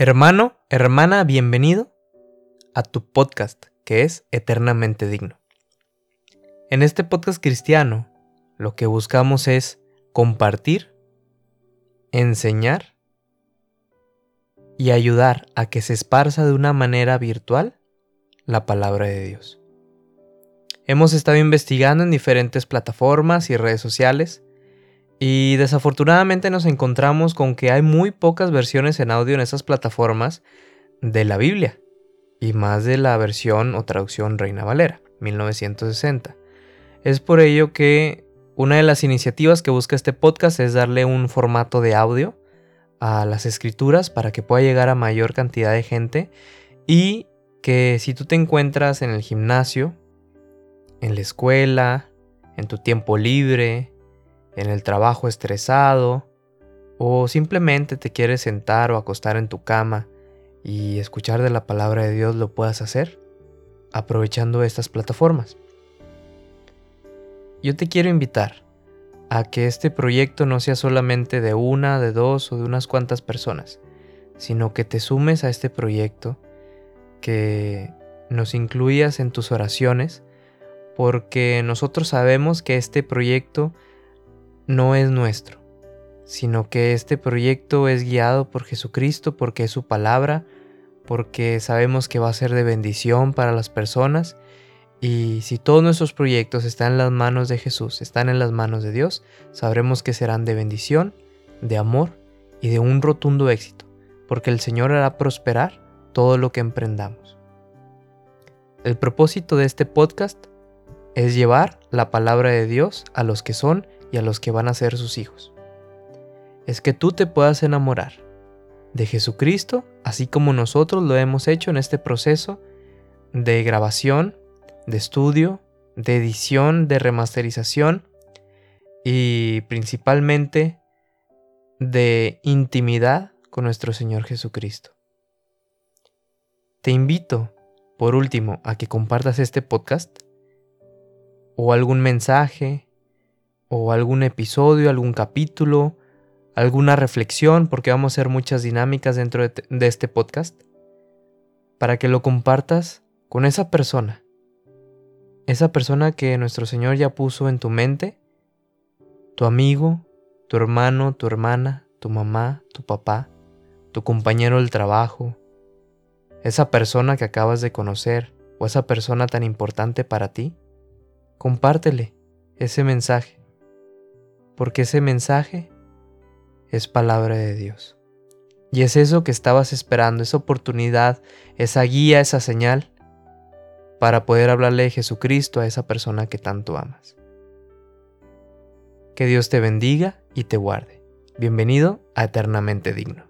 Hermano, hermana, bienvenido a tu podcast que es Eternamente Digno. En este podcast cristiano, lo que buscamos es compartir, enseñar y ayudar a que se esparza de una manera virtual la palabra de Dios. Hemos estado investigando en diferentes plataformas y redes sociales y desafortunadamente nos encontramos con que hay muy pocas versiones en audio en esas plataformas de la Biblia, y más de la versión o traducción Reina Valera, 1960. Es por ello que una de las iniciativas que busca este podcast es darle un formato de audio a las escrituras para que pueda llegar a mayor cantidad de gente y que si tú te encuentras en el gimnasio, en la escuela, en tu tiempo libre, en el trabajo estresado o simplemente te quieres sentar o acostar en tu cama y escuchar de la palabra de Dios lo puedas hacer aprovechando estas plataformas. Yo te quiero invitar a que este proyecto no sea solamente de una, de dos o de unas cuantas personas, sino que te sumes a este proyecto, que nos incluyas en tus oraciones, porque nosotros sabemos que este proyecto no es nuestro, sino que este proyecto es guiado por Jesucristo porque es su palabra, porque sabemos que va a ser de bendición para las personas y si todos nuestros proyectos están en las manos de Jesús, están en las manos de Dios, sabremos que serán de bendición, de amor y de un rotundo éxito, porque el Señor hará prosperar todo lo que emprendamos. El propósito de este podcast es llevar la palabra de Dios a los que son y a los que van a ser sus hijos. Es que tú te puedas enamorar de Jesucristo, así como nosotros lo hemos hecho en este proceso de grabación, de estudio, de edición, de remasterización y principalmente de intimidad con nuestro Señor Jesucristo. Te invito, por último, a que compartas este podcast o algún mensaje o algún episodio, algún capítulo, alguna reflexión, porque vamos a hacer muchas dinámicas dentro de, este podcast, para que lo compartas con esa persona, esa persona que nuestro Señor ya puso en tu mente, tu amigo, tu hermano, tu hermana, tu mamá, tu papá, tu compañero del trabajo, esa persona que acabas de conocer o esa persona tan importante para ti, compártele ese mensaje porque ese mensaje es palabra de Dios. Y es eso que estabas esperando, esa oportunidad, esa guía, esa señal para poder hablarle de Jesucristo a esa persona que tanto amas. Que Dios te bendiga y te guarde. Bienvenido a Eternamente Digno.